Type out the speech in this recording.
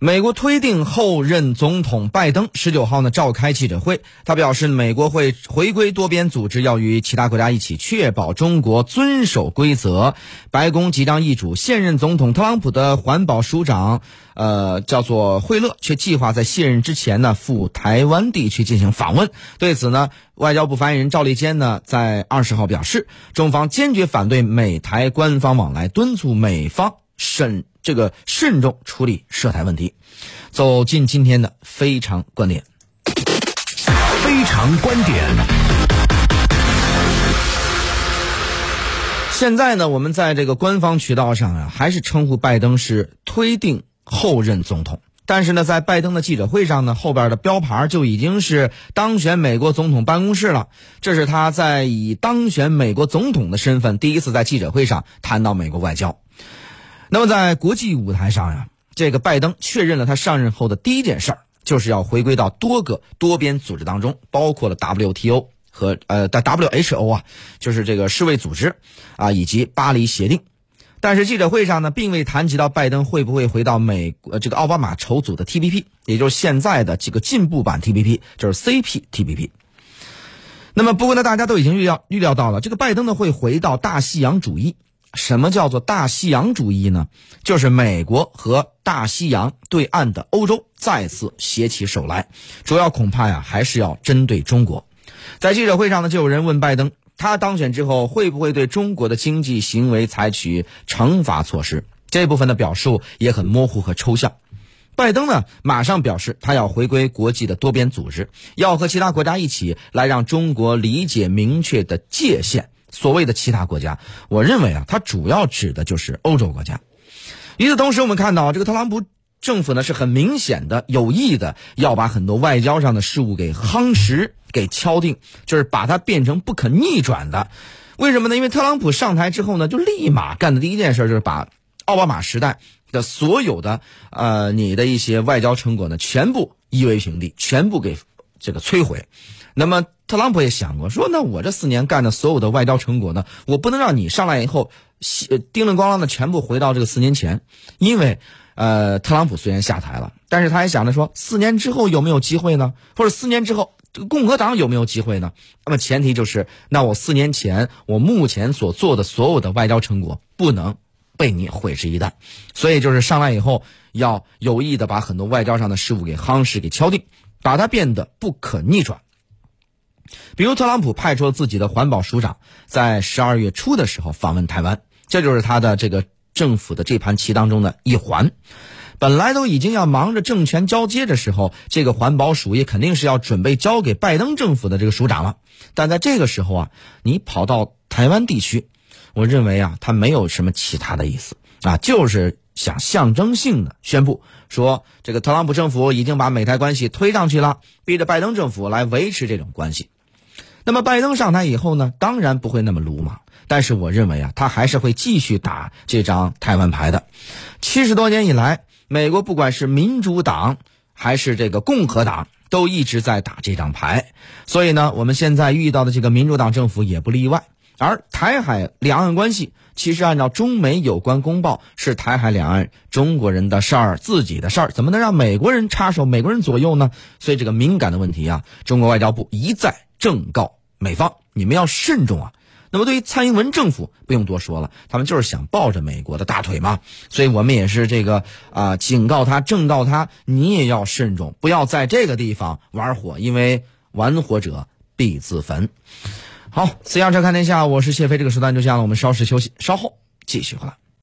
美国推定后任总统拜登十九号呢召开记者会，他表示美国会回归多边组织，要与其他国家一起确保中国遵守规则。白宫即将易主，现任总统特朗普的环保署长，呃，叫做惠勒，却计划在卸任之前呢赴台湾地区进行访问。对此呢，外交部发言人赵立坚呢在二十号表示，中方坚决反对美台官方往来，敦促美方审。这个慎重处理涉台问题，走进今天的非常观点。非常观点。现在呢，我们在这个官方渠道上啊，还是称呼拜登是推定后任总统。但是呢，在拜登的记者会上呢，后边的标牌就已经是当选美国总统办公室了。这是他在以当选美国总统的身份，第一次在记者会上谈到美国外交。那么在国际舞台上呀，这个拜登确认了他上任后的第一件事儿，就是要回归到多个多边组织当中，包括了 WTO 和呃的 WHO 啊，就是这个世卫组织啊，以及巴黎协定。但是记者会上呢，并未谈及到拜登会不会回到美国这个奥巴马筹组的 TPP，也就是现在的这个进步版 TPP，就是 CPTPP。那么不过呢，大家都已经预料预料到了，这个拜登呢会回到大西洋主义。什么叫做大西洋主义呢？就是美国和大西洋对岸的欧洲再次携起手来，主要恐怕呀还是要针对中国。在记者会上呢，就有人问拜登，他当选之后会不会对中国的经济行为采取惩罚措施？这部分的表述也很模糊和抽象。拜登呢，马上表示他要回归国际的多边组织，要和其他国家一起来让中国理解明确的界限。所谓的其他国家，我认为啊，它主要指的就是欧洲国家。与此同时，我们看到这个特朗普政府呢，是很明显的有意的要把很多外交上的事务给夯实、给敲定，就是把它变成不可逆转的。为什么呢？因为特朗普上台之后呢，就立马干的第一件事就是把奥巴马时代的所有的呃你的一些外交成果呢，全部夷为平地，全部给这个摧毁。那么。特朗普也想过，说那我这四年干的所有的外交成果呢，我不能让你上来以后，叮铃咣啷的全部回到这个四年前，因为，呃，特朗普虽然下台了，但是他还想着说，四年之后有没有机会呢？或者四年之后，这个共和党有没有机会呢？那么前提就是，那我四年前我目前所做的所有的外交成果不能被你毁之一旦，所以就是上来以后要有意的把很多外交上的事务给夯实、给敲定，把它变得不可逆转。比如，特朗普派出自己的环保署长，在十二月初的时候访问台湾，这就是他的这个政府的这盘棋当中的一环。本来都已经要忙着政权交接的时候，这个环保署也肯定是要准备交给拜登政府的这个署长了。但在这个时候啊，你跑到台湾地区，我认为啊，他没有什么其他的意思啊，就是想象征性的宣布说，这个特朗普政府已经把美台关系推上去了，逼着拜登政府来维持这种关系。那么拜登上台以后呢，当然不会那么鲁莽，但是我认为啊，他还是会继续打这张台湾牌的。七十多年以来，美国不管是民主党还是这个共和党，都一直在打这张牌。所以呢，我们现在遇到的这个民主党政府也不例外。而台海两岸关系，其实按照中美有关公报，是台海两岸中国人的事儿，自己的事儿，怎么能让美国人插手、美国人左右呢？所以这个敏感的问题啊，中国外交部一再正告。美方，你们要慎重啊！那么对于蔡英文政府，不用多说了，他们就是想抱着美国的大腿嘛。所以我们也是这个啊，警告他，正告他，你也要慎重，不要在这个地方玩火，因为玩火者必自焚。好，私家车看天下，我是谢飞，这个时段就这样了，我们稍事休息，稍后继续回来。